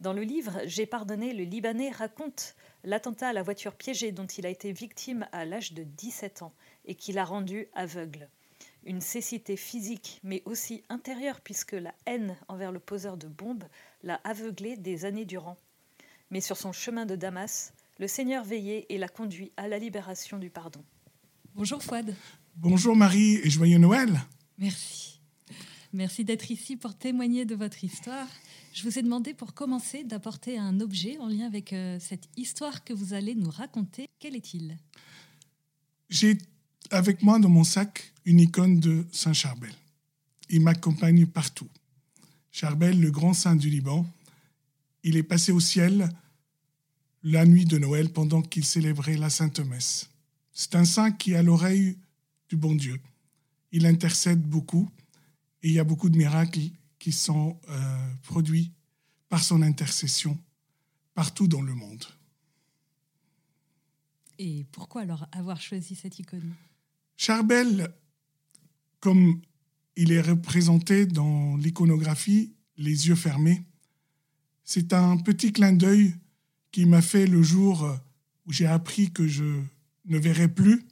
Dans le livre J'ai pardonné, le Libanais raconte l'attentat à la voiture piégée dont il a été victime à l'âge de 17 ans et qui l'a rendu aveugle. Une cécité physique, mais aussi intérieure, puisque la haine envers le poseur de bombes l'a aveuglé des années durant. Mais sur son chemin de Damas, le Seigneur veillait et l'a conduit à la libération du pardon. Bonjour Fouad. Bonjour Marie et joyeux Noël. Merci. Merci d'être ici pour témoigner de votre histoire. Je vous ai demandé pour commencer d'apporter un objet en lien avec euh, cette histoire que vous allez nous raconter. Quel est-il? J'ai avec moi dans mon sac une icône de Saint Charbel. Il m'accompagne partout. Charbel, le grand saint du Liban, il est passé au ciel la nuit de Noël pendant qu'il célébrait la Sainte Messe. C'est un saint qui a l'oreille du bon Dieu. Il intercède beaucoup et il y a beaucoup de miracles qui sont euh, produits par son intercession partout dans le monde. Et pourquoi alors avoir choisi cette icône? Charbel, comme il est représenté dans l'iconographie, les yeux fermés, c'est un petit clin d'œil qui m'a fait le jour où j'ai appris que je ne verrais plus,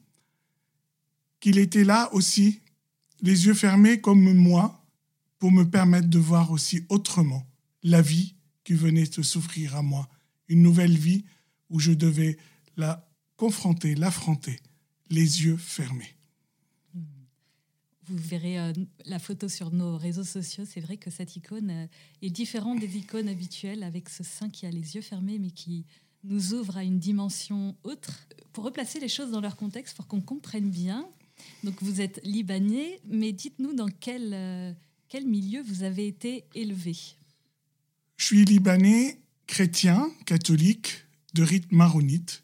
qu'il était là aussi, les yeux fermés comme moi, pour me permettre de voir aussi autrement la vie qui venait de s'offrir à moi, une nouvelle vie où je devais la confronter, l'affronter, les yeux fermés. Vous verrez euh, la photo sur nos réseaux sociaux. C'est vrai que cette icône euh, est différente des icônes habituelles avec ce saint qui a les yeux fermés mais qui nous ouvre à une dimension autre. Pour replacer les choses dans leur contexte, pour qu'on comprenne bien, donc vous êtes libanais, mais dites-nous dans quel, euh, quel milieu vous avez été élevé Je suis libanais, chrétien, catholique, de rite maronite,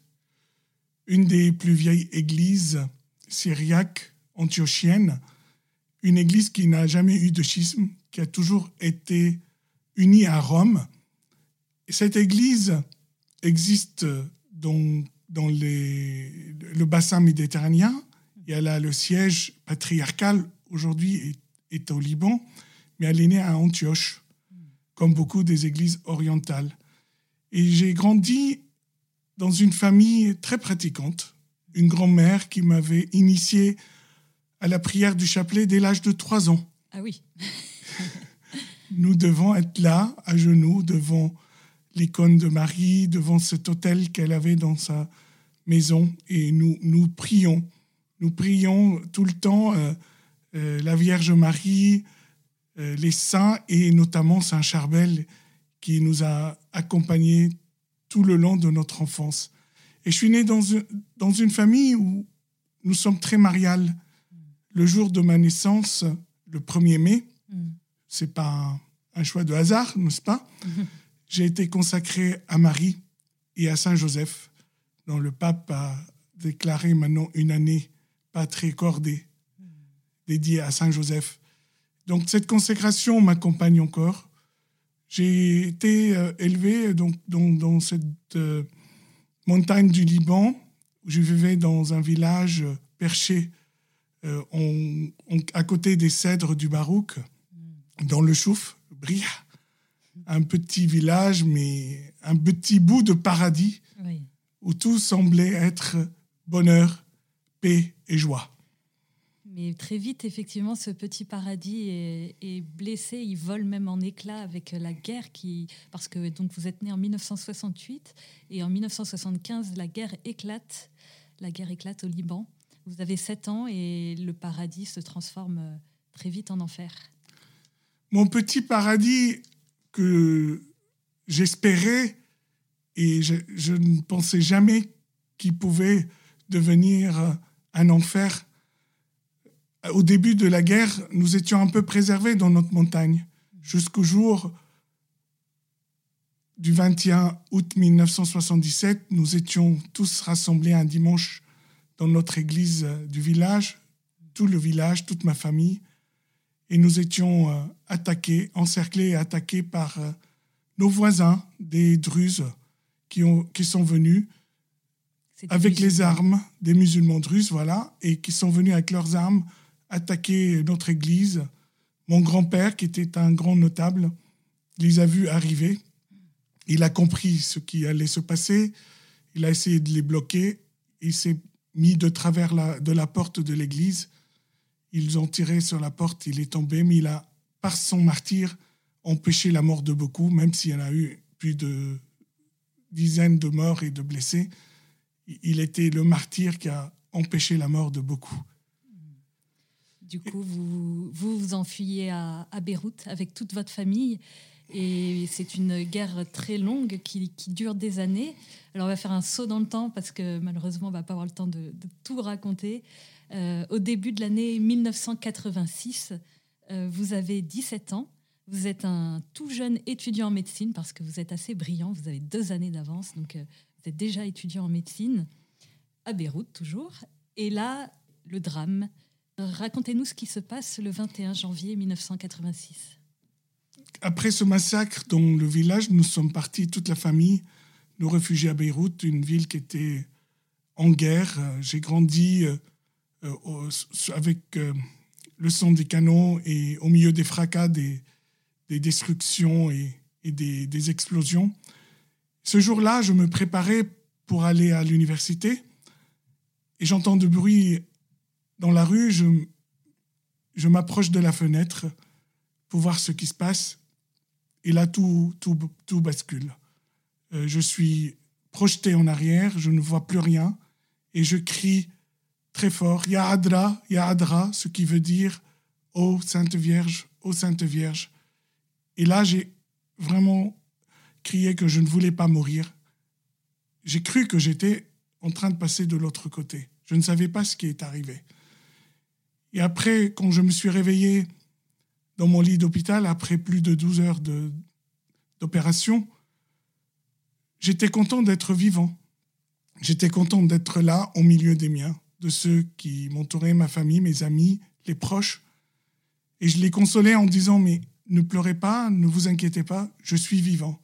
une des plus vieilles églises syriaques antiochiennes une église qui n'a jamais eu de schisme, qui a toujours été unie à Rome. cette église existe dans, dans le bassin méditerranéen. Et elle a le siège patriarcal aujourd'hui est, est au Liban, mais elle est née à Antioche, comme beaucoup des églises orientales. Et j'ai grandi dans une famille très pratiquante, une grand-mère qui m'avait initié à la prière du chapelet dès l'âge de 3 ans. Ah oui. nous devons être là, à genoux, devant l'icône de Marie, devant cet autel qu'elle avait dans sa maison, et nous, nous prions. Nous prions tout le temps euh, euh, la Vierge Marie, euh, les saints, et notamment Saint Charbel, qui nous a accompagnés tout le long de notre enfance. Et je suis né dans une, dans une famille où nous sommes très mariales le jour de ma naissance, le 1er mai, mm. c'est pas un, choix de hasard, n'est-ce pas? J'ai été consacré à Marie et à Saint Joseph, dont le pape a déclaré maintenant une année cordée, mm. dédiée à Saint Joseph. Donc cette consécration m'accompagne encore. J'ai été euh, élevé donc, dans, cette euh, montagne du Liban, où je vivais dans un village perché euh, à côté des cèdres du Barouk, dans le Chouf, Bria, un petit village, mais un petit bout de paradis où tout semblait être bonheur, paix et joie. Mais très vite, effectivement, ce petit paradis est, blessé. Il vole même en éclats avec la guerre qui, parce que donc vous êtes né en 1968 et en 1975, la guerre éclate la guerre éclate au Liban. Vous avez 7 ans et le paradis se transforme très vite en enfer. Mon petit paradis que j'espérais et je, je, ne pensais jamais qu'il pouvait devenir un enfer. Au début de la guerre, nous étions un peu préservés dans notre montagne, jusqu'au jour du 21 août 1977, nous étions tous rassemblés un dimanche dans notre église du village, tout le village, toute ma famille, et nous étions euh, attaqués, encerclés et attaqués par euh, nos voisins, des Druzes, qui, ont, qui sont venus avec les armes, des musulmans druzes, voilà, et qui sont venus avec leurs armes attaquer notre église. Mon grand-père, qui était un grand notable, les a vus arriver il a compris ce qui allait se passer. Il a essayé de les bloquer. Il s'est mis de travers la, de la porte de l'église. Ils ont tiré sur la porte. Il est tombé, mais il a, par son martyr, empêché la mort de beaucoup, même s'il y en a eu plus de dizaines de morts et de blessés. Il était le martyr qui a empêché la mort de beaucoup. Du coup, vous vous, enfuyez à, à Beyrouth avec toute votre famille. Et c'est une guerre très longue qui, dure des années. Alors on va faire un saut dans le temps parce que malheureusement on va pas avoir le temps de, tout raconter. Euh, au début de l'année 1986, euh, vous avez 17 ans. Vous êtes un tout jeune étudiant en médecine parce que vous êtes assez brillant. Vous avez deux années d'avance, donc euh, êtes déjà étudiant en médecine à Beyrouth toujours. Et là, le drame. Racontez-nous ce qui se passe le 21 janvier 1986 après ce massacre dans le village, nous sommes partis, toute la famille, nous réfugier à Beyrouth, une ville qui était en guerre. J'ai grandi euh, euh, avec euh, le son des canons et au milieu des fracas, des, destructions et, des, des, explosions. Ce jour-là, je me préparais pour aller à l'université et j'entends du bruit dans la rue. Je, je m'approche de la fenêtre pour voir ce qui se passe. Et là, tout, tout, tout bascule. Euh, je suis projeté en arrière, je ne vois plus rien, et je crie très fort, Ya Adra, Ya Adra, ce qui veut dire Ô Sainte Vierge, Ô Sainte Vierge. Et là, j'ai vraiment crié que je ne voulais pas mourir. J'ai cru que j'étais en train de passer de l'autre côté. Je ne savais pas ce qui est arrivé. Et après, quand je me suis réveillé dans mon lit d'hôpital après plus de 12 heures d'opération, j'étais content d'être vivant. J'étais content d'être là au milieu des miens, de ceux qui m'entouraient, ma famille, mes amis, les proches. Et je les consolais en disant, mais ne pleurez pas, ne vous inquiétez pas, je suis vivant.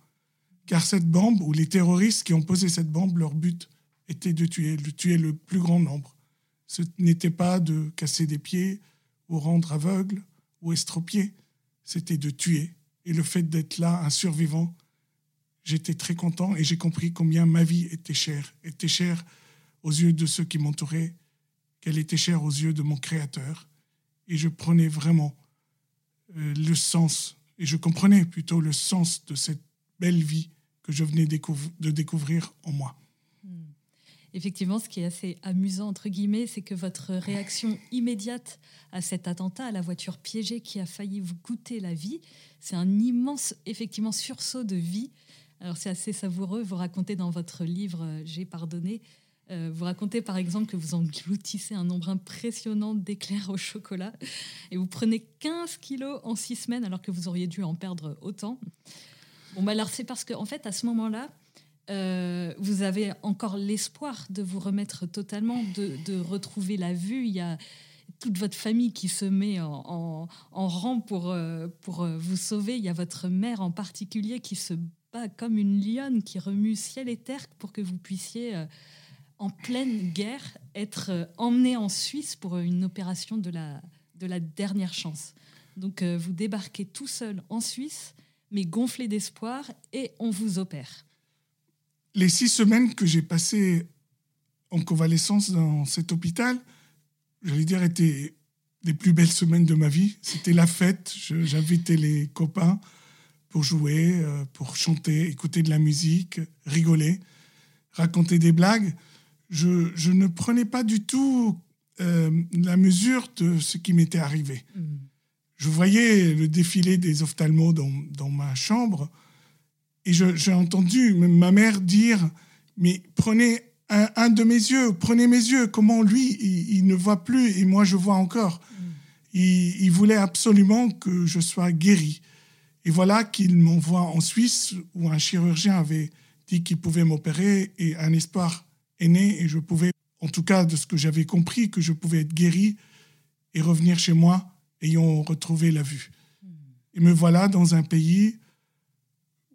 Car cette bombe, ou les terroristes qui ont posé cette bombe, leur but était de tuer, de tuer le plus grand nombre. Ce n'était pas de casser des pieds ou rendre aveugle, ou estropié, c'était de tuer. Et le fait d'être là, un survivant, j'étais très content et j'ai compris combien ma vie était chère, était chère aux yeux de ceux qui m'entouraient, qu'elle était chère aux yeux de mon Créateur. Et je prenais vraiment euh, le sens, et je comprenais plutôt le sens de cette belle vie que je venais de découvrir en moi effectivement, ce qui est assez amusant, entre guillemets, c'est que votre réaction immédiate à cet attentat, à la voiture piégée qui a failli vous coûter la vie, c'est un immense, effectivement, sursaut de vie. Alors, c'est assez savoureux. Vous racontez dans votre livre euh, J'ai pardonné, euh, vous racontez par exemple que vous engloutissez un nombre impressionnant d'éclairs au chocolat et vous prenez 15 kilos en 6 semaines alors que vous auriez dû en perdre autant. Bon, bah alors c'est parce qu'en en fait, à ce moment-là, euh, vous avez encore l'espoir de vous remettre totalement, de, retrouver la vue. Il y a toute votre famille qui se met en, rang pour, euh, pour euh, vous sauver. Il y a votre mère en particulier qui se bat comme une lionne, qui remue ciel et terre pour que vous puissiez, en pleine guerre, être emmené en Suisse pour une opération de la, de la dernière chance. Donc vous débarquez tout seul en Suisse, mais gonflé d'espoir, et on vous opère les six semaines que j'ai passées en convalescence dans cet hôpital, j'allais dire, étaient les plus belles semaines de ma vie. C'était la fête. J'invitais les copains pour jouer, euh, pour chanter, écouter de la musique, rigoler, raconter des blagues. je, je, ne prenais pas du tout euh, la mesure de ce qui m'était arrivé. Mm. Je voyais le défilé des ophtalmos dans, dans ma chambre et j'ai entendu ma mère dire, mais prenez un, de mes yeux, prenez mes yeux, comment lui, il, ne voit plus et moi je vois encore. Mm. Il, il, voulait absolument que je sois guéri. Et voilà qu'il m'envoie en Suisse où un chirurgien avait dit qu'il pouvait m'opérer et un espoir est né et je pouvais en tout cas de ce que j'avais compris, que je pouvais être guéri et revenir chez moi ayant retrouvé la vue. Et me voilà dans un pays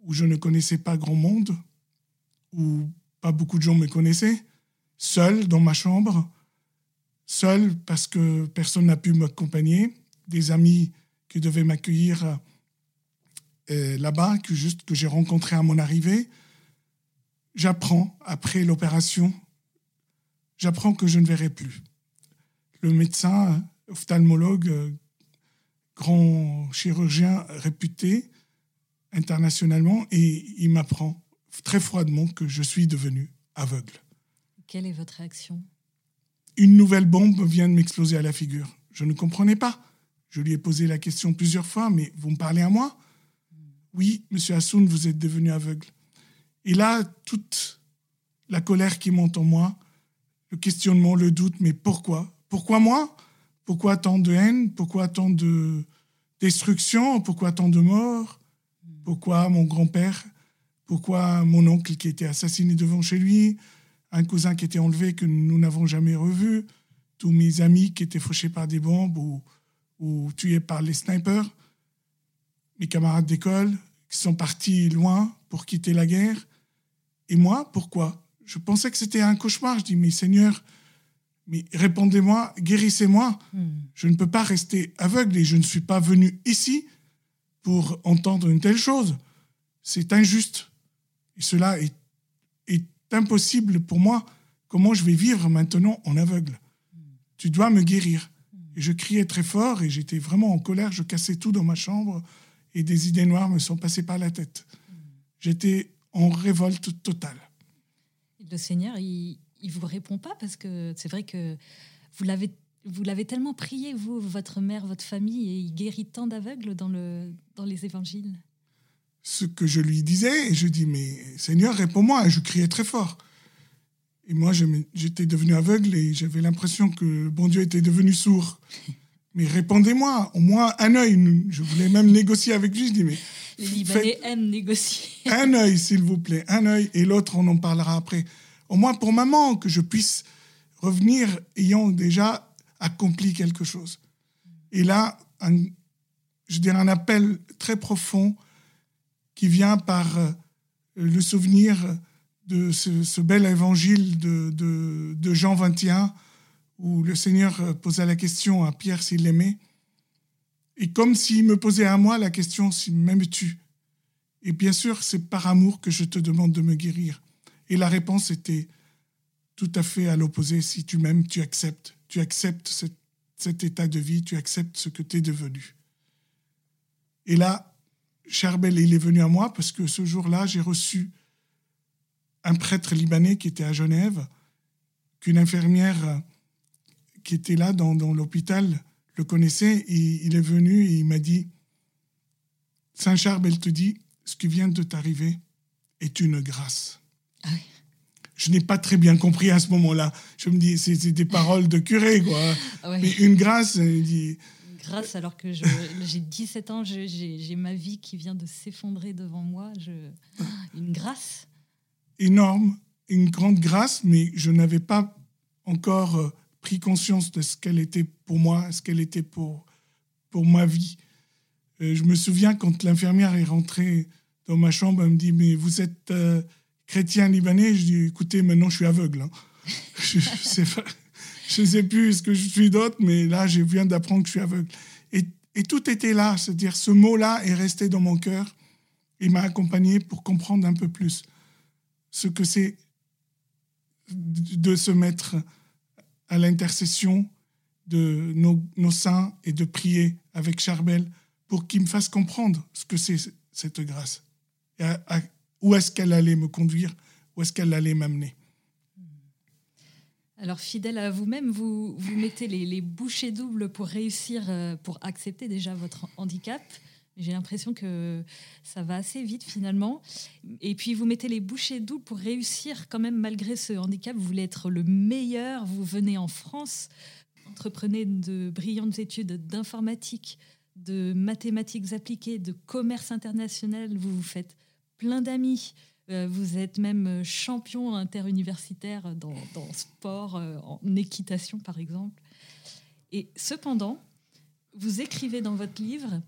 où je ne connaissais pas grand monde, où pas beaucoup de gens me connaissaient, seul dans ma chambre, seul parce que personne n'a pu m'accompagner, des amis qui devaient m'accueillir euh, là-bas, que juste que j'ai rencontré à mon arrivée. J'apprends après l'opération j'apprends que je ne verrai plus. Le médecin, ophtalmologue, grand chirurgien réputé internationalement, et il m'apprend très froidement que je suis devenu aveugle. Quelle est votre réaction? Une nouvelle bombe vient de m'exploser à la figure. Je ne comprenais pas. Je lui ai posé la question plusieurs fois, mais vous me parlez à moi? Oui, monsieur Hassoun, vous êtes devenu aveugle. Et là, toute la colère qui monte en moi, le questionnement, le doute, mais pourquoi? Pourquoi moi? Pourquoi tant de haine? Pourquoi tant de destruction? Pourquoi tant de morts Pourquoi mon grand-père? Pourquoi mon oncle qui était assassiné devant chez lui? Un cousin qui était enlevé que nous n'avons jamais revu? Tous mes amis qui étaient fauchés par des bombes ou, ou tués par les snipers? Mes camarades d'école qui sont partis loin pour quitter la guerre? Et moi, pourquoi? Je pensais que c'était un cauchemar. Je dis, mais Seigneur, mais répondez-moi, guérissez-moi. Hmm. Je ne peux pas rester aveugle et je ne suis pas venu ici pour entendre une telle chose. C'est injuste. Et cela est, est, impossible pour moi. Comment je vais vivre maintenant en aveugle? Hmm. Tu dois me guérir. Et je criais très fort et j'étais vraiment en colère. Je cassais tout dans ma chambre et des idées noires me sont passées par la tête. Hmm. J'étais en révolte totale le Seigneur, il ne vous répond pas parce que c'est vrai que vous l'avez vous l'avez tellement prié, vous, votre mère, votre famille, et il guérit tant d'aveugles dans, le, dans les évangiles. Ce que je lui disais, je dis, mais Seigneur, réponds-moi. Et je criais très fort. Et moi, j'étais devenu aveugle et j'avais l'impression que bon Dieu était devenu sourd. Mais répondez-moi, au moins un œil. Je voulais même négocier avec lui. Je dis, mais les Libanais aiment négocier. Un œil, s'il vous plaît, un œil, et l'autre, on en parlera après. Au moins pour maman, que je puisse revenir ayant déjà accompli quelque chose. Et là, je dirais un appel très profond qui vient par euh, le souvenir de ce, bel évangile de, de, Jean 21, où le Seigneur posa la question à Pierre s'il l'aimait. Et comme s'il me posait à moi la question, si m'aimes-tu Et bien sûr, c'est par amour que je te demande de me guérir. Et la réponse était tout à fait à l'opposé. Si tu m'aimes, tu acceptes. Tu acceptes cet, état de vie, tu acceptes ce que tu es devenu. Et là, Charbel, il est venu à moi parce que ce jour-là, j'ai reçu un prêtre libanais qui était à Genève, qu'une infirmière qui était là dans, l'hôpital le connaissait il est venu et il m'a dit Saint Charbel te dit, ce qui vient de t'arriver est une grâce. Ah je n'ai pas très bien compris à ce moment-là. Je me dis, c'est des paroles de curé, quoi. Ah Mais une grâce, il dit. Grâce, alors que j'ai 17 ans, j'ai ma vie qui vient de s'effondrer devant moi. Je... Une grâce. Énorme, une grande grâce, mais je n'avais pas encore euh, pris conscience de ce qu'elle était pour moi, ce qu'elle était pour, pour ma vie. Euh, je me souviens quand l'infirmière est rentrée dans ma chambre, elle me dit Mais vous êtes euh, chrétien libanais Je dis Écoutez, maintenant je suis aveugle. Hein. je ne sais, plus ce que je suis d'autre, mais là, je viens d'apprendre que je suis aveugle. Et, tout était là, c'est-à-dire ce mot-là est resté dans mon cœur et m'a accompagné pour comprendre un peu plus ce que c'est de se mettre à l'intercession de nos, saints et de prier avec Charbel pour qu'il me fasse comprendre ce que c'est cette grâce. Où est-ce qu'elle allait me conduire, où est-ce qu'elle allait m'amener? Alors, fidèle à vous-même, vous, vous mettez les, les bouchées doubles pour réussir, euh, pour accepter déjà votre handicap. J'ai l'impression que ça va assez vite finalement. Et puis vous mettez les bouchées doubles pour réussir quand même malgré ce handicap. Vous voulez être le meilleur. Vous venez en France, entreprenez de brillantes études d'informatique, de mathématiques appliquées, de commerce international. Vous vous faites plein d'amis. Euh, vous êtes même champion interuniversitaire dans, dans sport, euh, en équitation par exemple. Et cependant, vous écrivez dans votre livre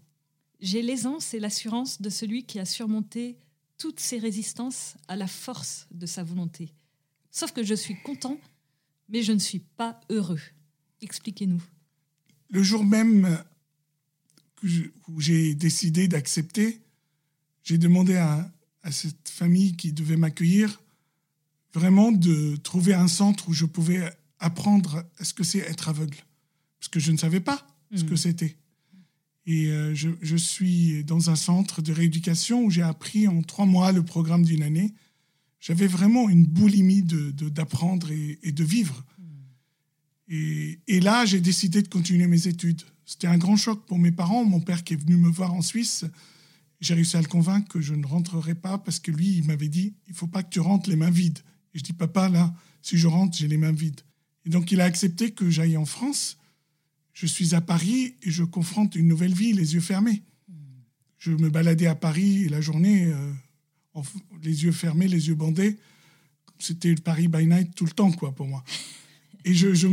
j'ai l'aisance et l'assurance de celui qui a surmonté toutes ses résistances à la force de sa volonté. Sauf que je suis content, mais je ne suis pas heureux. Expliquez-nous. Le jour même où j'ai décidé d'accepter, j'ai demandé à, à, cette famille qui devait m'accueillir vraiment de trouver un centre où je pouvais apprendre à ce que c'est être aveugle. Parce que je ne savais pas ce que hmm. c'était. Et euh, je, suis dans un centre de rééducation où j'ai appris en trois mois le programme d'une année. J'avais vraiment une boulimie d'apprendre de, et, de vivre. Et, et là, j'ai décidé de continuer mes études. C'était un grand choc pour mes parents. Mon père qui est venu me voir en Suisse, j'ai réussi à le convaincre que je ne rentrerai pas parce que lui, il m'avait dit, il faut pas que tu rentres les mains vides. Et je dis, papa, là, si je rentre, j'ai les mains vides. Et donc, il a accepté que j'aille en France je suis à Paris et je confronte une nouvelle vie, les yeux fermés. Je me baladais à Paris la journée, euh, les yeux fermés, les yeux bandés. C'était Paris by night tout le temps, quoi, pour moi. Et je, je,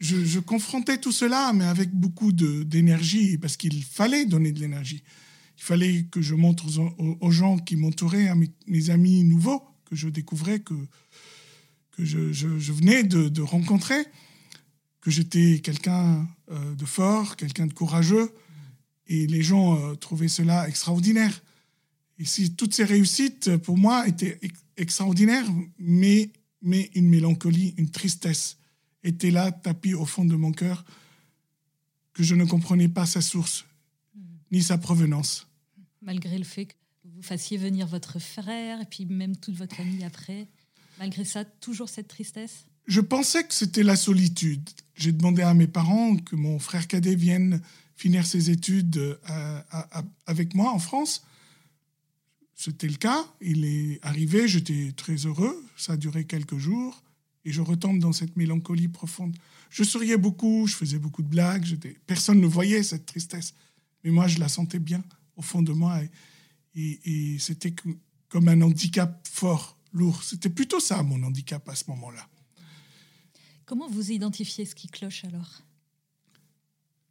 je, confrontais tout cela, mais avec beaucoup d'énergie, parce qu'il fallait donner de l'énergie. Il fallait que je montre aux, gens qui m'entouraient, à mes, amis nouveaux, que je découvrais, que, que je, venais de, de rencontrer, que j'étais quelqu'un euh, de fort, quelqu'un de courageux. Et les gens euh, trouvaient cela extraordinaire. Et si toutes ces réussites, pour moi, étaient extraordinaires, mais, mais une mélancolie, une tristesse était là, tapis au fond de mon cœur, que je ne comprenais pas sa source, ni sa provenance. Malgré le fait que vous fassiez venir votre frère, et puis même toute votre famille après, malgré ça, toujours cette tristesse? Je pensais que c'était la solitude. J'ai demandé à mes parents que mon frère cadet vienne finir ses études euh, avec moi en France. C'était le cas. Il est arrivé, j'étais très heureux. Ça a duré quelques jours. Et je retombe dans cette mélancolie profonde. Je souriais beaucoup, je faisais beaucoup de blagues. Personne ne voyait cette tristesse. Mais moi, je la sentais bien au fond de moi. Et, et c'était comme un handicap fort, lourd. C'était plutôt ça, mon handicap à ce moment-là. Comment vous identifiez ce qui cloche alors?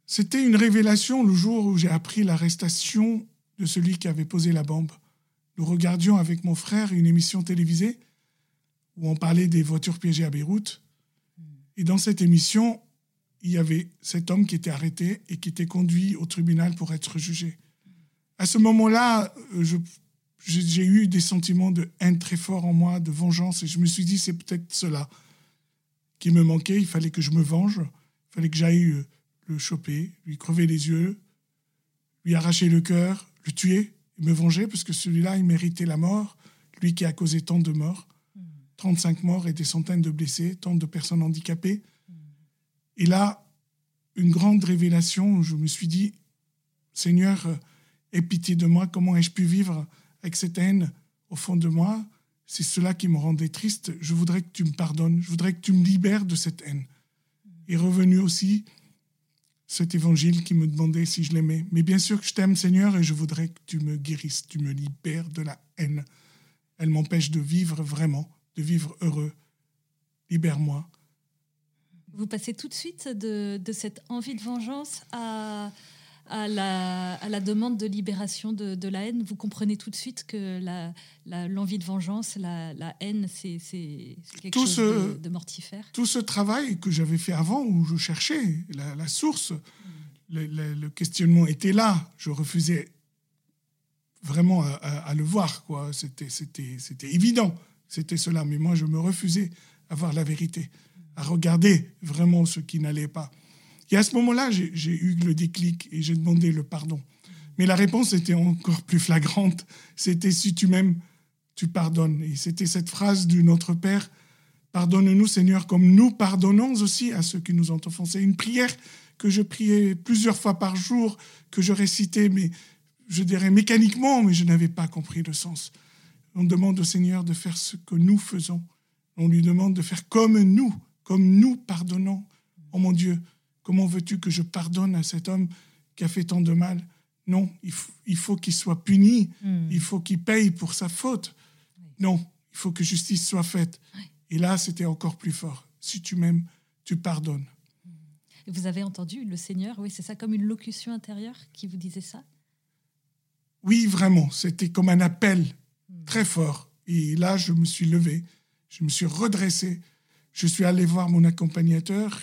C'était une révélation le jour où j'ai appris l'arrestation de celui qui avait posé la bombe. Nous regardions avec mon frère une émission télévisée où on parlait des voitures piégées à Beyrouth. Et dans cette émission, il y avait cet homme qui était arrêté et qui était conduit au tribunal pour être jugé. À ce moment-là, j'ai eu des sentiments de haine très forts en moi, de vengeance, et je me suis dit, c'est peut-être cela qui me manquait. Il fallait que je me venge. Il fallait que j'aille euh, le choper, lui crever les yeux, lui arracher le cœur, le tuer, me venger, parce que celui-là, il méritait la mort, lui qui a causé tant de morts. 35 morts et des centaines de blessés, tant de personnes handicapées. Et là, une grande révélation, je me suis dit, Seigneur, aie pitié de moi, comment ai-je pu vivre avec cette haine au fond de moi? C'est cela qui me rendait triste. Je voudrais que tu me pardonnes, je voudrais que tu me libères de cette haine. Et revenu aussi cet évangile qui me demandait si je l'aimais. Mais bien sûr que je t'aime, Seigneur, et je voudrais que tu me guérisses, tu me libères de la haine. Elle m'empêche de vivre vraiment, de vivre heureux. Libère-moi. Vous passez tout de suite de, de cette envie de vengeance à, à la, demande de libération de, la haine, vous comprenez tout de suite que l'envie de vengeance, la, haine, c'est quelque chose de, mortifère. Tout ce travail que j'avais fait avant, où je cherchais la, source, le, questionnement était là. Je refusais vraiment à, le voir. C'était évident, c'était cela. Mais moi, je me refusais à voir la vérité, à regarder vraiment ce qui n'allait pas. Et à ce moment-là, j'ai eu le déclic et j'ai demandé le pardon. Mais la réponse était encore plus flagrante. C'était si tu m'aimes, tu pardonnes. Et c'était cette phrase de notre Père, Pardonne-nous, Seigneur, comme nous pardonnons aussi à ceux qui nous ont offensés. Une prière que je priais plusieurs fois par jour, que je récitais, mais je dirais mécaniquement, mais je n'avais pas compris le sens. On demande au Seigneur de faire ce que nous faisons. On lui demande de faire comme nous, comme nous pardonnons. Oh mon Dieu, comment veux-tu que je pardonne à cet homme qui a fait tant de mal? Non, il faut qu'il soit puni, hmm. il faut qu'il paye pour sa faute. Non, il faut que justice soit faite. Et là, c'était encore plus fort. Si tu m'aimes, tu pardonnes. vous avez entendu le Seigneur, oui, c'est ça comme une locution intérieure qui vous disait ça? Oui, vraiment, c'était comme un appel hmm. très fort. Et là, je me suis levé, je me suis redressé, je suis allé voir mon accompagnateur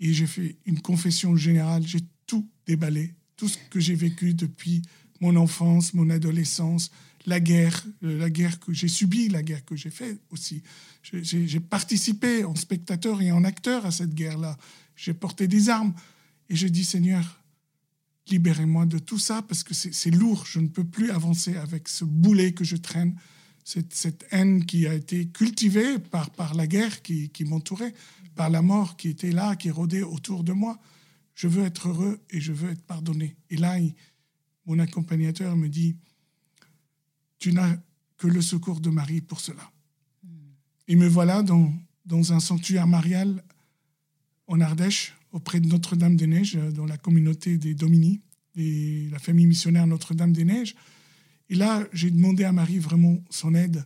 et j'ai fait une confession générale. J'ai tout déballé, tout ce que j'ai vécu depuis mon enfance, mon adolescence, la guerre, euh, la guerre que j'ai subie, la guerre que j'ai faite aussi. J'ai participé en spectateur et en acteur à cette guerre-là. J'ai porté des armes et j'ai dit Seigneur, libérez-moi de tout ça parce que c'est lourd. Je ne peux plus avancer avec ce boulet que je traîne, cette, haine qui a été cultivée par, par la guerre qui, qui m'entourait, par la mort qui était là, qui rôdait autour de moi. Je veux être heureux et je veux être pardonné. Et là, mon accompagnateur me dit tu n'as que le secours de Marie pour cela. Et me voilà dans, dans un sanctuaire marial en Ardèche, auprès de Notre-Dame-des-Neiges, dans la communauté des Domini, et la famille missionnaire Notre-Dame-des-Neiges. Et là, j'ai demandé à Marie vraiment son aide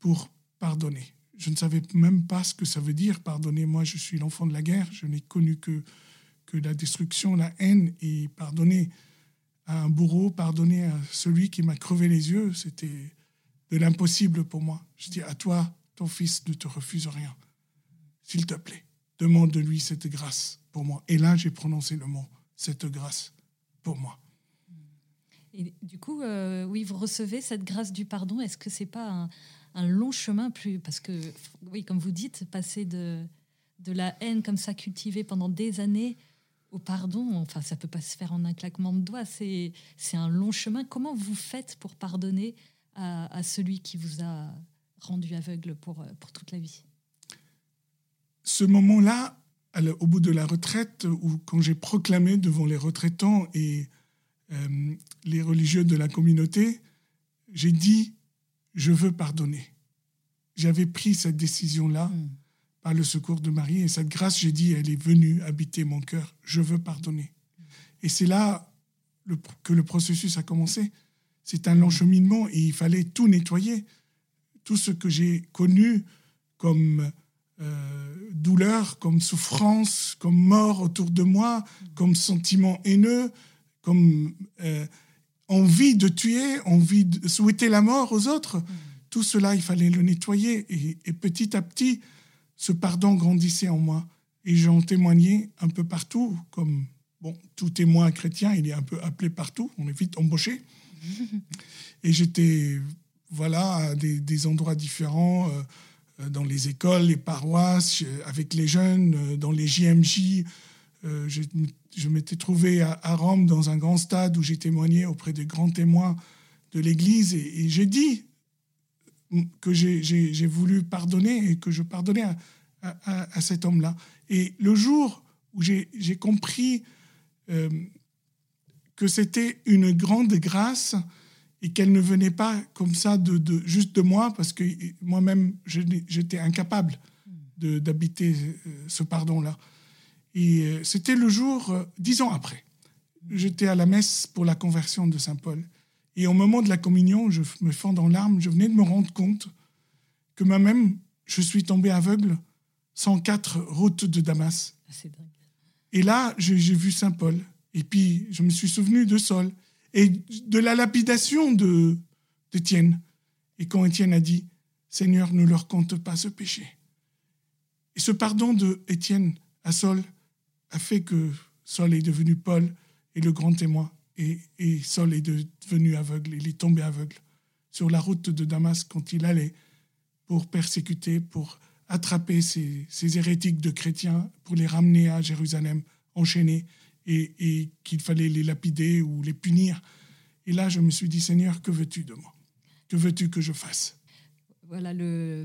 pour pardonner. Je ne savais même pas ce que ça veut dire pardonner. Moi, je suis l'enfant de la guerre. Je n'ai connu que, que la destruction, la haine et pardonner à un bourreau, pardonner à celui qui m'a crevé les yeux, c'était de l'impossible pour moi. Je dis à toi, ton fils ne te refuse rien. S'il te plaît, demande de lui cette grâce pour moi. Et là, j'ai prononcé le mot, cette grâce pour moi. Et du coup, euh, oui, vous recevez cette grâce du pardon. Est-ce que c'est pas un, long chemin plus parce que oui, comme vous dites, passer de de la haine comme ça cultivée pendant des années au pardon, enfin, ça peut pas se faire en un claquement de doigts. C'est, un long chemin. Comment vous faites pour pardonner à, celui qui vous a rendu aveugle pour, pour toute la vie? Ce moment-là, au bout de la retraite, ou quand j'ai proclamé devant les retraitants et euh, les religieux de la communauté, j'ai dit, je veux pardonner. J'avais pris cette décision-là. Hmm le secours de Marie. Et cette grâce, j'ai dit, elle est venue habiter mon cœur. Je veux pardonner. Et c'est là que le processus a commencé. C'est un long cheminement et il fallait tout nettoyer. Tout ce que j'ai connu comme euh, douleur, comme souffrance, comme mort autour de moi, comme sentiment haineux, comme euh, envie de tuer, envie de souhaiter la mort aux autres. Tout cela, il fallait le nettoyer. et petit à petit, ce pardon grandissait en moi. Et j'en témoignais un peu partout, comme bon, tout témoin chrétien, il est un peu appelé partout, on est vite embauché. Et j'étais voilà, à des, endroits différents, euh, dans les écoles, les paroisses, avec les jeunes, euh, dans les JMJ. Euh, je, m'étais trouvé à, Rome dans un grand stade où j'ai témoigné auprès des grands témoins de l'Église et j'ai dit que j'ai voulu pardonner et que je pardonnais à, cet homme-là. Et le jour où j'ai compris euh, que c'était une grande grâce et qu'elle ne venait pas comme ça de, juste de moi, parce que moi-même, j'étais incapable d'habiter euh, ce pardon-là. Et euh, c'était le jour, dix ans après. J'étais à la messe pour la conversion de Saint Paul. Et au moment de la communion, je me fends dans larmes, je venais de me rendre compte que moi-même, je suis tombé aveugle 104 routes de Damas. Ah, et là, j'ai vu Saint Paul. Et puis, je me suis souvenu de Saul et de la lapidation de d'Étienne. Et quand Étienne a dit, Seigneur, ne leur compte pas ce péché. Et ce pardon de Étienne à Saul a fait que Saul est devenu Paul et le grand témoin. Et, et Saul est devenu aveugle, il est tombé aveugle sur la route de Damas quand il allait pour persécuter, pour attraper ces, hérétiques de chrétiens, pour les ramener à Jérusalem, enchaînés, et, et qu'il fallait les lapider ou les punir. Et là, je me suis dit, Seigneur, que veux-tu de moi? Que veux-tu que je fasse? Voilà, le,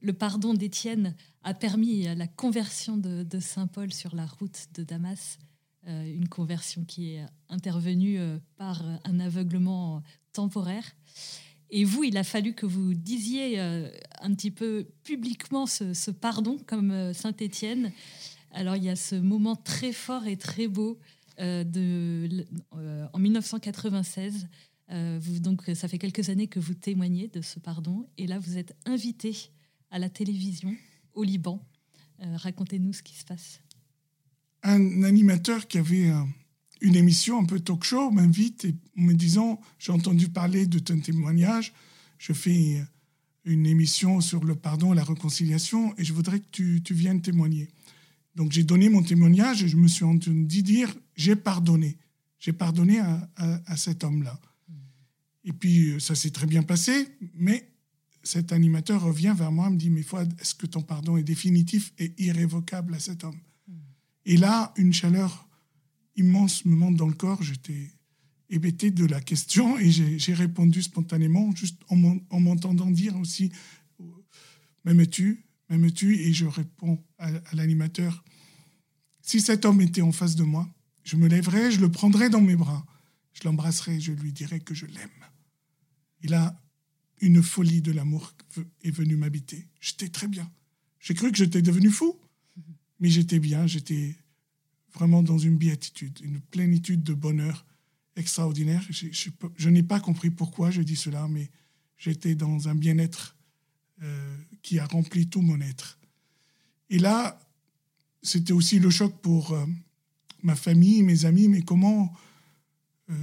le pardon d'Étienne a permis la conversion de, Saint Paul sur la route de Damas, euh, une conversion qui est intervenue euh, par un aveuglement temporaire. Et vous, il a fallu que vous disiez euh, un petit peu publiquement ce, pardon comme Saint Étienne. Alors il y a ce moment très fort et très beau de, en 1996. vous, donc, ça fait quelques années que vous témoignez de ce pardon. Et là, vous êtes invité à la télévision au Liban. Euh, racontez-nous ce qui se passe. Un animateur qui avait euh, une émission un peu talk show m'invite et me disant j'ai entendu parler de ton témoignage, je fais euh, une émission sur le pardon et la réconciliation et je voudrais que tu, viennes témoigner. Donc j'ai donné mon témoignage et je me suis entendu dire j'ai pardonné. J'ai pardonné à, à cet homme-là. Et puis ça s'est très bien passé, mais cet animateur revient vers moi et me dit Mais Fouad, est-ce que ton pardon est définitif et irrévocable à cet homme Et là, une chaleur immense me monte dans le corps. J'étais hébété de la question et j'ai répondu spontanément, juste en m'entendant dire aussi M'aimes-tu M'aimes-tu Et je réponds à, à l'animateur Si cet homme était en face de moi, je me lèverais, je le prendrais dans mes bras, je l'embrasserais, je lui dirais que je l'aime. Et là, une folie de l'amour est venue m'habiter. J'étais très bien. J'ai cru que j'étais devenu fou, mais j'étais bien, j'étais vraiment dans une béatitude, une plénitude de bonheur extraordinaire. Je, n'ai pas compris pourquoi je dis cela, mais j'étais dans un bien-être euh, qui a rempli tout mon être. Et là, c'était aussi le choc pour euh, ma famille, mes amis, mais comment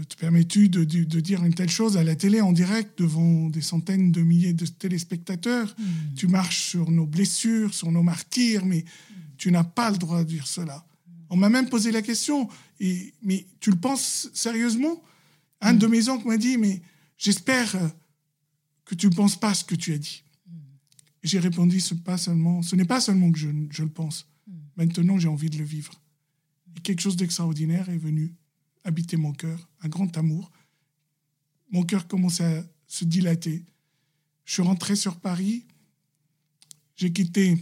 te permets-tu de, dire une telle chose à la télé en direct devant des centaines de milliers de téléspectateurs? Hmm. Tu marches sur nos blessures, sur nos martyrs, mais tu n'as pas le droit de dire cela. On m'a même posé la question, et, mais tu le penses sérieusement? Un de mes oncles m'a dit, mais j'espère euh, que tu ne penses pas ce que tu as dit. J'ai répondu, ce, pas seulement, ce n'est pas seulement que je, je le pense. Hmm. Maintenant, j'ai envie de le vivre. Et quelque chose d'extraordinaire est venu habiter mon cœur, un grand amour. Mon cœur commençait à se dilater. Je suis rentré sur Paris. J'ai quitté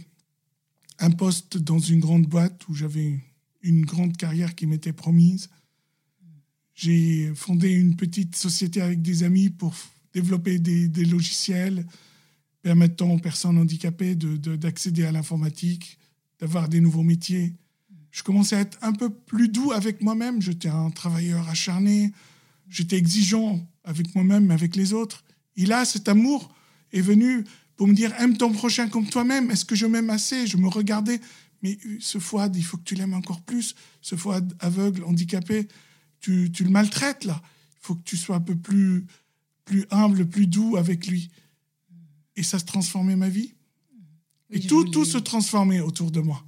un poste dans une grande boîte où j'avais une grande carrière qui m'était promise. J'ai fondé une petite société avec des amis pour développer des, logiciels permettant aux personnes handicapées d'accéder à l'informatique, d'avoir des nouveaux métiers je commençais à être un peu plus doux avec moi-même. J'étais un travailleur acharné, j'étais exigeant avec moi-même, avec les autres. Et là, cet amour est venu pour me dire aime ton prochain comme toi-même. Est-ce que je m'aime assez? Je me regardais, mais ce Fouad, il faut que tu l'aimes encore plus. Ce Fouad aveugle, handicapé, tu, tu le maltraites là. Il faut que tu sois un peu plus, plus humble, plus doux avec lui. Et ça se transformait ma vie. Et tout, tout se transformait autour de moi.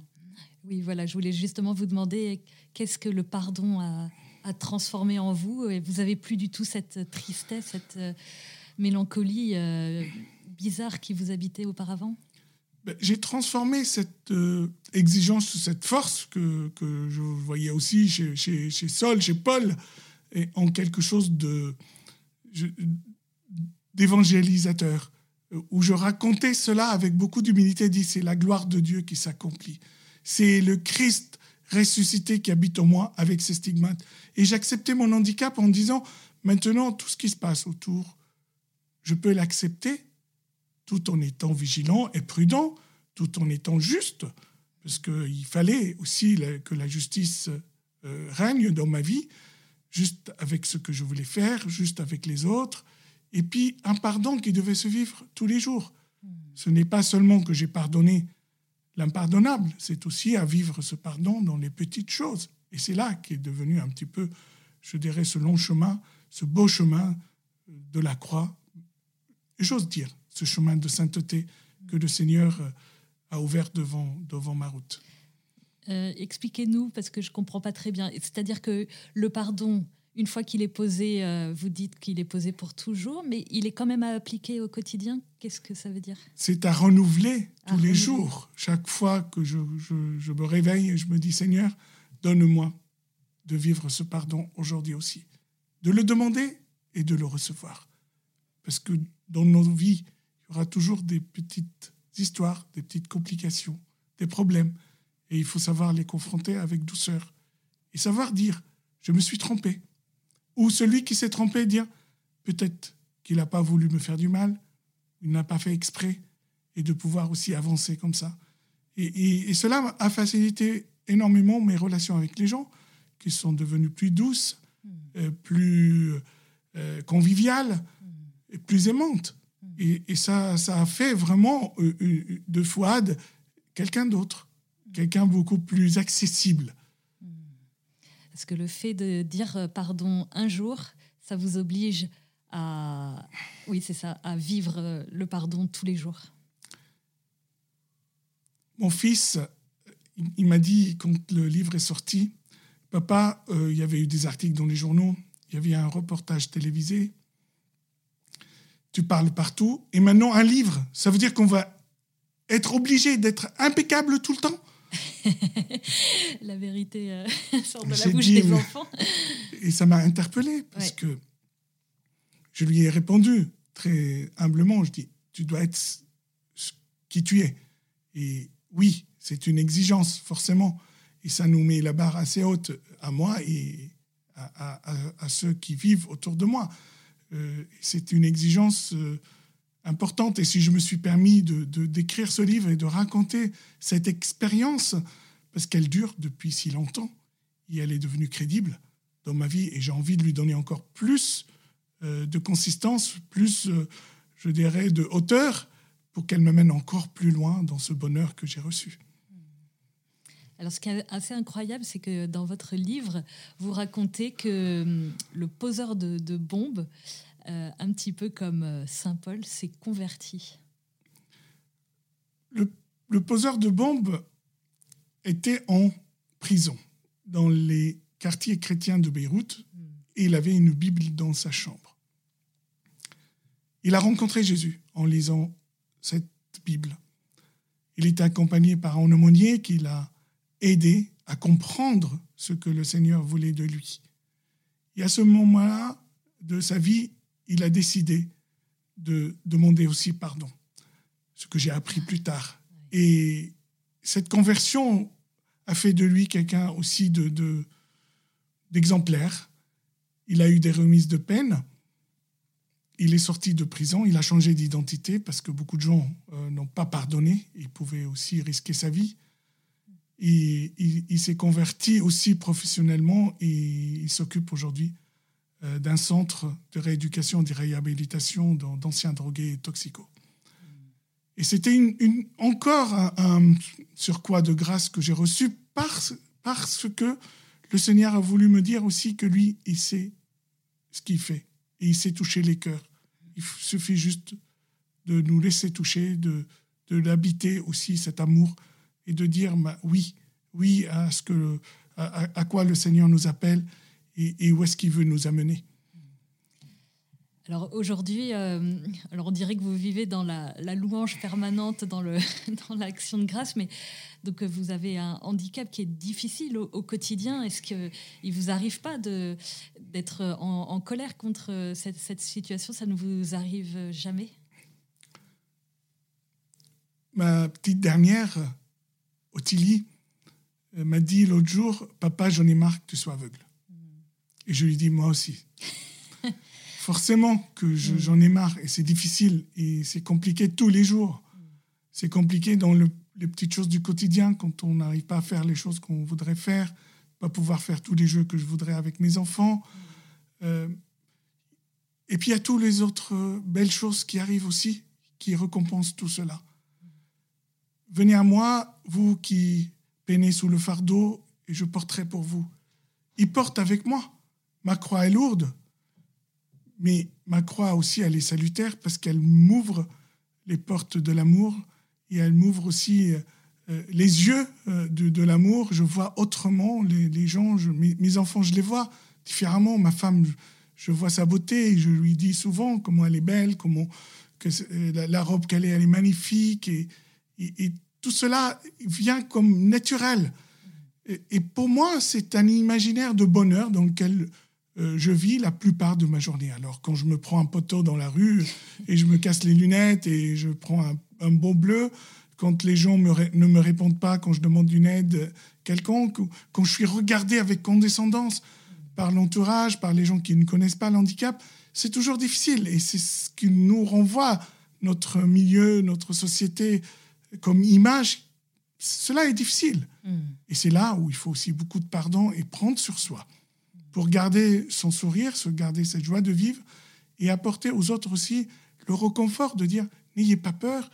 Oui, voilà, je voulais justement vous demander qu'est-ce que le pardon a, transformé en vous. Et vous avez plus du tout cette tristesse, cette euh, mélancolie euh, bizarre qui vous habitait auparavant? Ben, J'ai transformé cette euh, exigence, cette force que, je voyais aussi chez, chez, chez Sol, chez Paul, en quelque chose d'évangélisateur, où je racontais cela avec beaucoup d'humilité, dit c'est la gloire de Dieu qui s'accomplit. C'est le Christ ressuscité qui habite en moi avec ses stigmates. Et j'acceptais mon handicap en disant, maintenant, tout ce qui se passe autour, je peux l'accepter tout en étant vigilant et prudent, tout en étant juste, parce qu'il fallait aussi que la justice euh, règne dans ma vie, juste avec ce que je voulais faire, juste avec les autres, et puis un pardon qui devait se vivre tous les jours. Ce n'est pas seulement que j'ai pardonné L'impardonnable, c'est aussi à vivre ce pardon dans les petites choses. Et c'est là qu'est devenu un petit peu, je dirais, ce long chemin, ce beau chemin de la croix. J'ose dire, ce chemin de sainteté que le Seigneur a ouvert devant, devant ma route. Euh, expliquez-nous, parce que je ne comprends pas très bien. C'est-à-dire que le pardon, une fois qu'il est posé, euh, vous dites qu'il est posé pour toujours, mais il est quand même à appliquer au quotidien. Qu'est-ce que ça veut dire? C'est à renouveler tous les jours. Chaque fois que je, je, me réveille et je me dis Seigneur, donne-moi de vivre ce pardon aujourd'hui aussi. De le demander et de le recevoir. Parce que dans nos vies, il y aura toujours des petites histoires, des petites complications, des problèmes. Et il faut savoir les confronter avec douceur. Et savoir dire, je me suis trompé. Ou celui qui s'est trompé, dire, peut-être qu'il n'a pas voulu me faire du mal, il n'a pas fait exprès, et de pouvoir aussi avancer comme ça. Et, cela a facilité énormément mes relations avec les gens, qui sont devenues plus douces, hmm. euh, plus euh, conviviales, et plus aimantes. Hmm. Et, ça, ça a fait vraiment euh, de Fouad quelqu'un d'autre, hmm. quelqu'un beaucoup plus accessible. Est-ce que le fait de dire pardon un jour, ça vous oblige à, oui, c'est ça, à vivre le pardon tous les jours. Mon fils, il m'a dit quand le livre est sorti, papa, euh, il y avait eu des articles dans les journaux, il y avait un reportage télévisé, tu parles partout, et maintenant un livre, ça veut dire qu'on va être obligé d'être impeccable tout le temps La vérité euh, sort de la bouche des enfants. Et ça m'a interpellé, parce que je lui ai répondu très humblement, je dis, tu dois être qui tu es. Et oui, c'est une exigence, forcément. Et ça nous met la barre assez haute à moi et à, ceux qui vivent autour de moi. Euh, c'est une exigence euh, importante. Et si je me suis permis de, d'écrire ce livre et de raconter cette expérience, parce qu'elle dure depuis si longtemps, et elle est devenue crédible dans ma vie, et j'ai envie de lui donner encore plus euh, de consistance, plus, euh, je dirais, de hauteur pour qu'elle me mène encore plus loin dans ce bonheur que j'ai reçu. Alors, ce qui est assez incroyable, c'est que dans votre livre, vous racontez que hum, le poseur de, bombes, euh, un petit peu comme Saint Paul, s'est converti. Le, le, poseur de bombes était en prison dans les quartiers chrétiens de Beyrouth hmm. et il avait une Bible dans sa chambre. Il a rencontré Jésus en lisant cette Bible. Il était accompagné par un aumônier qui l'a aidé à comprendre ce que le Seigneur voulait de lui. Et à ce moment-là de sa vie, il a décidé de demander aussi pardon, ce que j'ai appris plus tard. Et cette conversion a fait de lui quelqu'un aussi de, d'exemplaire. il a eu des remises de peine, il est sorti de prison, il a changé d'identité parce que beaucoup de gens euh, n'ont pas pardonné. Il pouvait aussi risquer sa vie. Et il, s'est converti aussi professionnellement et il s'occupe aujourd'hui d'un centre de rééducation, de réhabilitation d'anciens drogués et toxicos. Et c'était une, encore un, surcroît de grâce que j'ai reçu parce, parce que le Seigneur a voulu me dire aussi que lui, il sait ce qu'il fait et il sait toucher les cœurs. Il suffit juste de nous laisser toucher, de, de l'habiter aussi, cet amour, et de dire bah, oui, oui à, ce que, à, quoi le Seigneur nous appelle et, où est-ce qu'il veut nous amener? Alors aujourd'hui, euh, alors on dirait que vous vivez dans la, louange permanente, dans l'action dans de grâce, mais donc vous avez un handicap qui est difficile au, quotidien. Est-ce qu'il ne vous arrive pas d'être en, colère contre cette, cette, situation? Ça ne vous arrive jamais? Ma petite dernière, Ottilie, euh, m'a dit l'autre jour, papa, j'en ai marre que tu sois aveugle. Et je lui dis, moi aussi. Forcément que j'en ai marre et c'est difficile et c'est compliqué tous les jours. C'est compliqué dans le les petites choses du quotidien, quand on n'arrive pas à faire les choses qu'on voudrait faire, pas pouvoir faire tous les jeux que je voudrais avec mes enfants. Euh, et puis il y a toutes les autres belles choses qui arrivent aussi, qui récompensent tout cela. Venez à moi, vous qui peinez sous le fardeau, et je porterai pour vous. Il porte avec moi. Ma croix est lourde, mais ma croix aussi, elle est salutaire parce qu'elle m'ouvre les portes de l'amour et elle m'ouvre aussi euh, les yeux euh, de, l'amour. Je vois autrement les, gens, mes, enfants, je les vois différemment. Ma femme, je, vois sa beauté et je lui dis souvent comment elle est belle, comment que euh, la, robe qu'elle est, elle est magnifique. Et, et, tout cela vient comme naturel. Et, pour moi, c'est un imaginaire de bonheur dans lequel je vis la plupart de ma journée. Alors, quand je me prends un poteau dans la rue et je me casse les lunettes et je prends un un beau bleu, quand les gens ne me répondent pas, quand je demande une aide quelconque, quand je suis regardé avec condescendance par l'entourage, par les gens qui ne connaissent pas l'handicap, c'est toujours difficile. Et c'est ce qui nous renvoie, notre milieu, notre société, comme image. Cela est difficile. Mm. Et c'est là où il faut aussi beaucoup de pardon et prendre sur soi pour garder son sourire, se garder cette joie de vivre et apporter aux autres aussi le reconfort de dire n'ayez pas peur,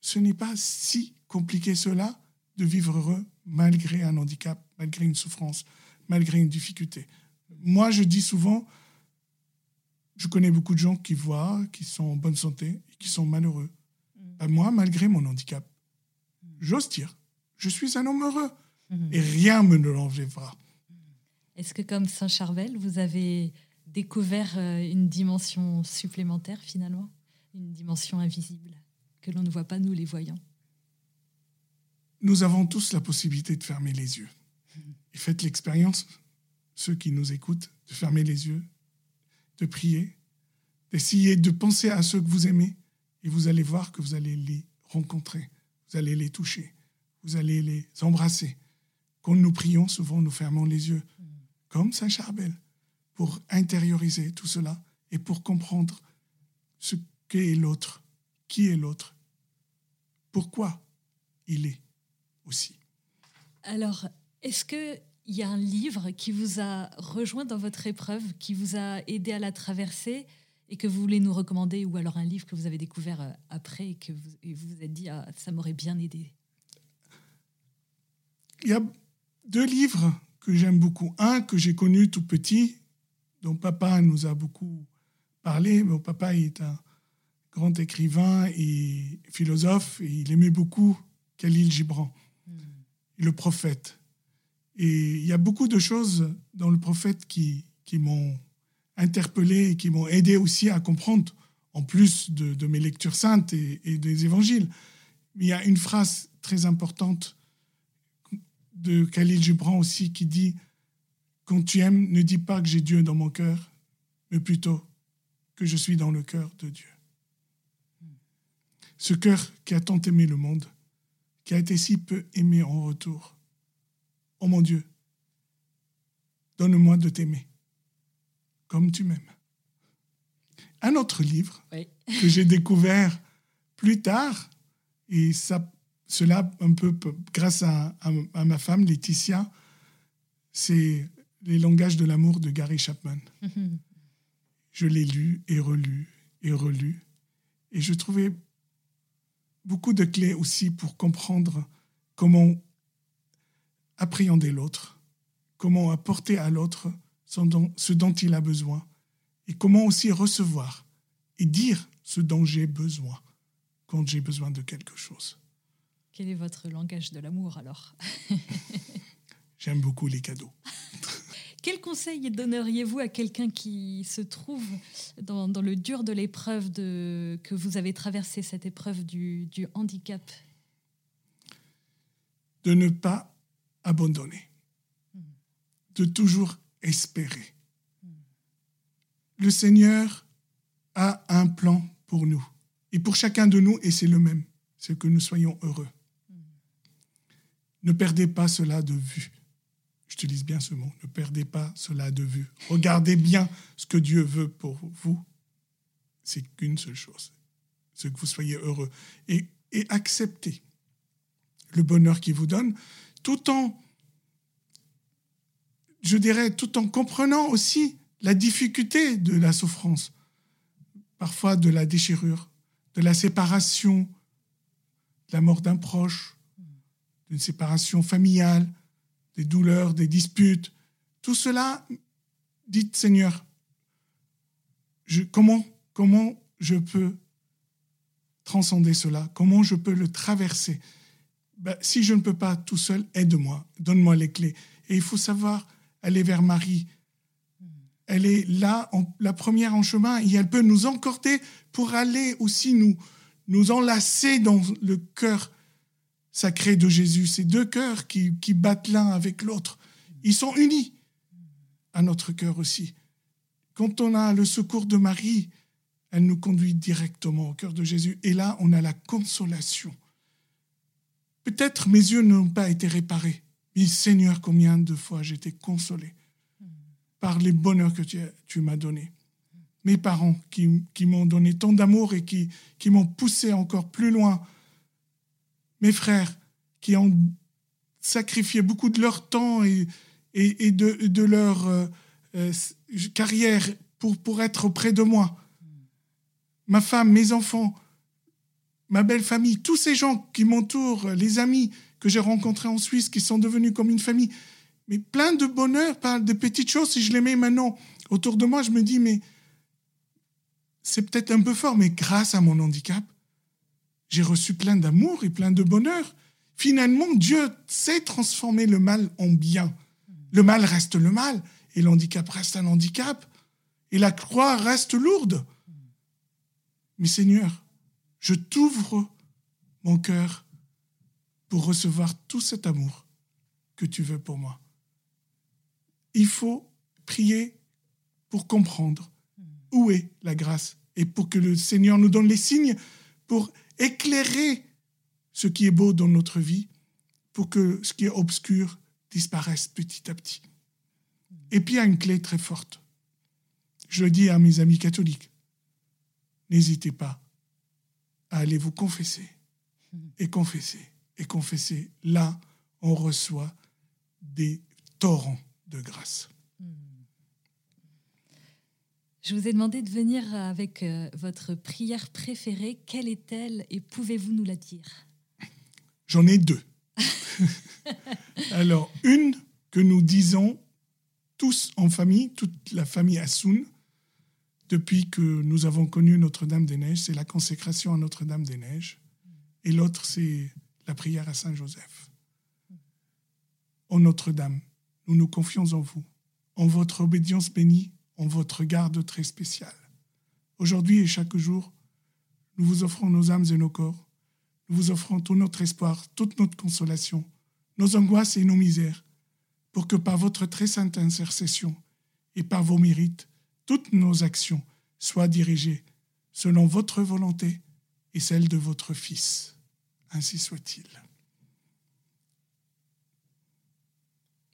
ce n'est pas si compliqué cela de vivre heureux malgré un handicap, malgré une souffrance, malgré une difficulté. Moi, je dis souvent, je connais beaucoup de gens qui voient, qui sont en bonne santé et qui sont malheureux. Mm. moi, malgré mon handicap, j'ose dire, je suis un homme heureux mm-hmm. et rien ne me l'enlèvera. Est-ce que comme Saint Charvel, vous avez découvert euh, une dimension supplémentaire finalement, une dimension invisible que l'on ne voit pas nous les voyants? Nous avons tous la possibilité de fermer les yeux. Et faites l'expérience, ceux qui nous écoutent, de fermer les yeux, de prier, d'essayer de penser à ceux que vous aimez, et vous allez voir que vous allez les rencontrer, vous allez les toucher, vous allez les embrasser. Quand nous prions, souvent nous fermons les yeux, comme Saint Charbel, pour intérioriser tout cela et pour comprendre ce qu'est l'autre, qui est l'autre, pourquoi il est aussi. Alors, est-ce qu'il y a un livre qui vous a rejoint dans votre épreuve, qui vous a aidé à la traverser et que vous voulez nous recommander, ou alors un livre que vous avez découvert euh, après et que vous vous, êtes dit, ah, ça m'aurait bien aidé? Il y a deux livres que j'aime beaucoup. Un que j'ai connu tout petit, dont papa nous a beaucoup parlé. Mon papa est un grand écrivain et philosophe, et il aimait beaucoup Khalil Gibran, hmm. le prophète. Et il y a beaucoup de choses dans le prophète qui, qui m'ont interpellé et qui m'ont aidé aussi à comprendre, en plus de, mes lectures saintes et, et, des évangiles. Il y a une phrase très importante de Khalil Gibran aussi qui dit Quand tu aimes, ne dis pas que j'ai Dieu dans mon cœur, mais plutôt que je suis dans le cœur de Dieu. Ce cœur qui a tant aimé le monde, qui a été si peu aimé en retour. Oh mon Dieu, donne-moi de t'aimer comme tu m'aimes. Un autre livre que j'ai découvert plus tard, et ça cela un peu grâce à, ma femme Laetitia, c'est Les langages de l'amour de Gary Chapman. Je l'ai lu et relu et relu. Et je trouvais beaucoup de clés aussi pour comprendre comment appréhender l'autre, comment apporter à l'autre ce dont il a besoin, et comment aussi recevoir et dire ce dont j'ai besoin quand j'ai besoin de quelque chose. Quel est votre langage de l'amour alors? J'aime beaucoup les cadeaux. Quel conseil donneriez-vous à quelqu'un qui se trouve dans, le dur de l'épreuve que vous avez traversé, cette épreuve du, handicap? De ne pas abandonner, hmm. de toujours espérer. Hmm. Le Seigneur a un plan pour nous et pour chacun de nous, et c'est le même, c'est que nous soyons heureux. Ne perdez pas cela de vue. J'utilise bien ce mot. Ne perdez pas cela de vue. Regardez bien ce que Dieu veut pour vous. C'est qu'une seule chose. C'est que vous soyez heureux. Et, acceptez le bonheur qu'il vous donne, tout en, je dirais, tout en comprenant aussi la difficulté de la souffrance, parfois de la déchirure, de la séparation, de la mort d'un proche, d'une séparation familiale, des douleurs, des disputes. Tout cela, dites Seigneur, comment, comment je peux transcender cela? Comment je peux le traverser? Ben, Si je ne peux pas tout seul, aide-moi, donne-moi les clés. Et il faut savoir aller vers Marie. Elle est là, la première en chemin, et elle peut nous encorter pour aller aussi nous, nous enlacer dans le cœur sacré de Jésus, ces deux cœurs qui, battent l'un avec l'autre, ils sont unis à notre cœur aussi. Quand on a le secours de Marie elle nous conduit directement au cœur de Jésus. Et là, on a la consolation. Peut-être mes yeux n'ont pas été réparés, mais Seigneur, combien de fois j'ai été consolé par les bonheurs que tu, m'as donnés. Mes parents qui, m'ont donné tant d'amour et qui, qui m'ont poussé encore plus loin. Mes frères qui ont sacrifié beaucoup de leur temps et, et, de, leur euh, euh, carrière pour, pour être auprès de moi ma femme, mes enfants, ma belle famille, tous ces gens qui m'entourent, les amis que j'ai rencontrés en Suisse, qui sont devenus comme une famille, mais plein de bonheur de petites choses. Si je les mets maintenant autour de moi, je me dis, mais c'est peut-être un peu fort, mais grâce à mon handicap, j'ai reçu plein d'amour et plein de bonheur. Finalement, Dieu sait transformer le mal en bien. Le mal reste le mal, et l'handicap reste un handicap, et la croix reste lourde. Mais Seigneur, je t'ouvre mon cœur pour recevoir tout cet amour que tu veux pour moi. Il faut prier pour comprendre où est la grâce et pour que le Seigneur nous donne les signes pour éclairer ce qui est beau dans notre vie, pour que ce qui est obscur disparaisse petit à petit. Et puis il y a une clé très forte. Je le dis à mes amis catholiques n'hésitez pas à aller vous confesser et confesser et confesser. Là, on reçoit des torrents de grâce. Je vous ai demandé de venir avec euh, votre prière préférée. Quelle est-elle et pouvez-vous nous la dire? J'en ai deux. Alors, une que nous disons tous en famille, toute la famille Assoun, depuis que nous avons connu Notre-Dame-des-Neiges, c'est la consécration à Notre-Dame-des-Neiges. Et l'autre, c'est la prière à Saint-Joseph. Ô Notre-Dame, nous nous confions en vous, en votre obédience bénie, en votre garde très spéciale. Aujourd'hui et chaque jour, nous vous offrons nos âmes et nos corps. Nous vous offrons tout notre espoir, toute notre consolation, nos angoisses et nos misères, pour que par votre très sainte intercession et par vos mérites, toutes nos actions soient dirigées selon votre volonté et celle de votre Fils. Ainsi soit-il.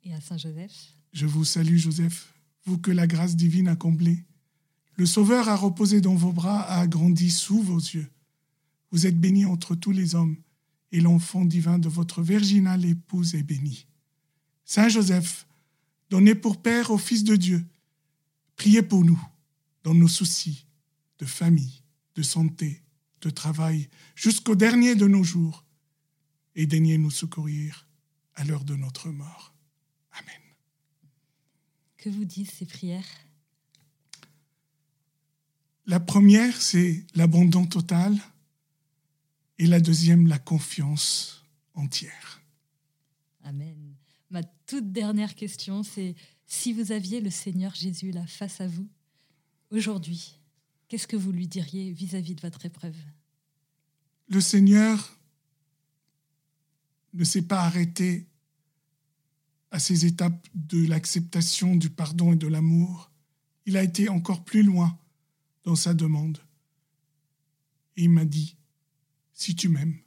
Et à Saint Joseph Je vous salue, Joseph, vous que la grâce divine a comblé. Le Sauveur a reposé dans vos bras, a agrandi sous vos yeux. Vous êtes béni entre tous les hommes, et l'enfant divin de votre virginale épouse est béni. Saint Joseph, donnez pour Père au Fils de Dieu, Priez pour nous dans nos soucis de famille, de santé, de travail, jusqu'au dernier de nos jours, et daignez nous secourir à l'heure de notre mort. Amen. Que vous disent ces prières? La première, c'est l'abandon total, et la deuxième, la confiance entière. Amen. Ma toute dernière question, c'est si vous aviez le Seigneur Jésus là face à vous, aujourd'hui, qu'est-ce que vous lui diriez vis-à-vis de votre épreuve? Le Seigneur ne s'est pas arrêté à ces étapes de l'acceptation, du pardon et de l'amour. Il a été encore plus loin dans sa demande. Et il m'a dit, si tu m'aimes,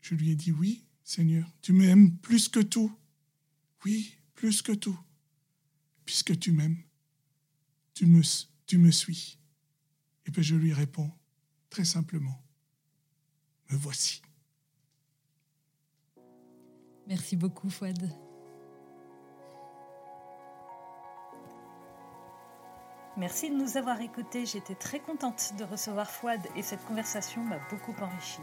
je lui ai dit, oui, Seigneur, tu m'aimes plus que tout. Oui, plus que tout puisque tu m'aimes, tu me, tu me suis. Et puis je lui réponds très simplement, me voici. Merci beaucoup, Fouad. Merci de nous avoir écoutés. J'étais très contente de recevoir Fouad et cette conversation m'a beaucoup enrichi.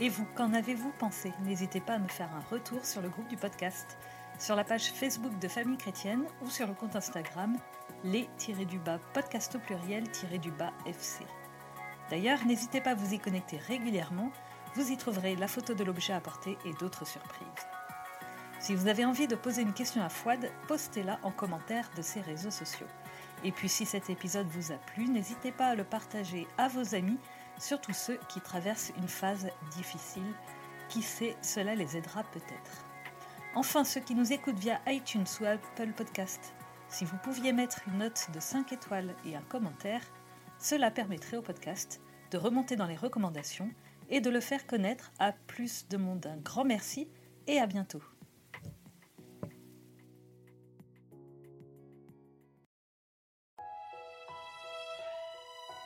Et vous, qu'en avez-vous pensé? N'hésitez pas à me faire un retour sur le groupe du podcast sur la page Facebook de Famille Chrétienne ou sur le compte Instagram les-du-bas podcast au pluriel-du-bas FC. D'ailleurs, n'hésitez pas à vous y connecter régulièrement, vous y trouverez la photo de l'objet apporté et d'autres surprises. Si vous avez envie de poser une question à Fouad, postez-la en commentaire de ses réseaux sociaux. Et puis si cet épisode vous a plu, n'hésitez pas à le partager à vos amis, surtout ceux qui traversent une phase difficile. Qui sait, cela les aidera peut-être. Enfin, ceux qui nous écoutent via iTunes ou Apple Podcast, si vous pouviez mettre une note de 5 étoiles et un commentaire, Cela permettrait au podcast de remonter dans les recommandations et de le faire connaître à plus de monde. Un grand merci et à bientôt.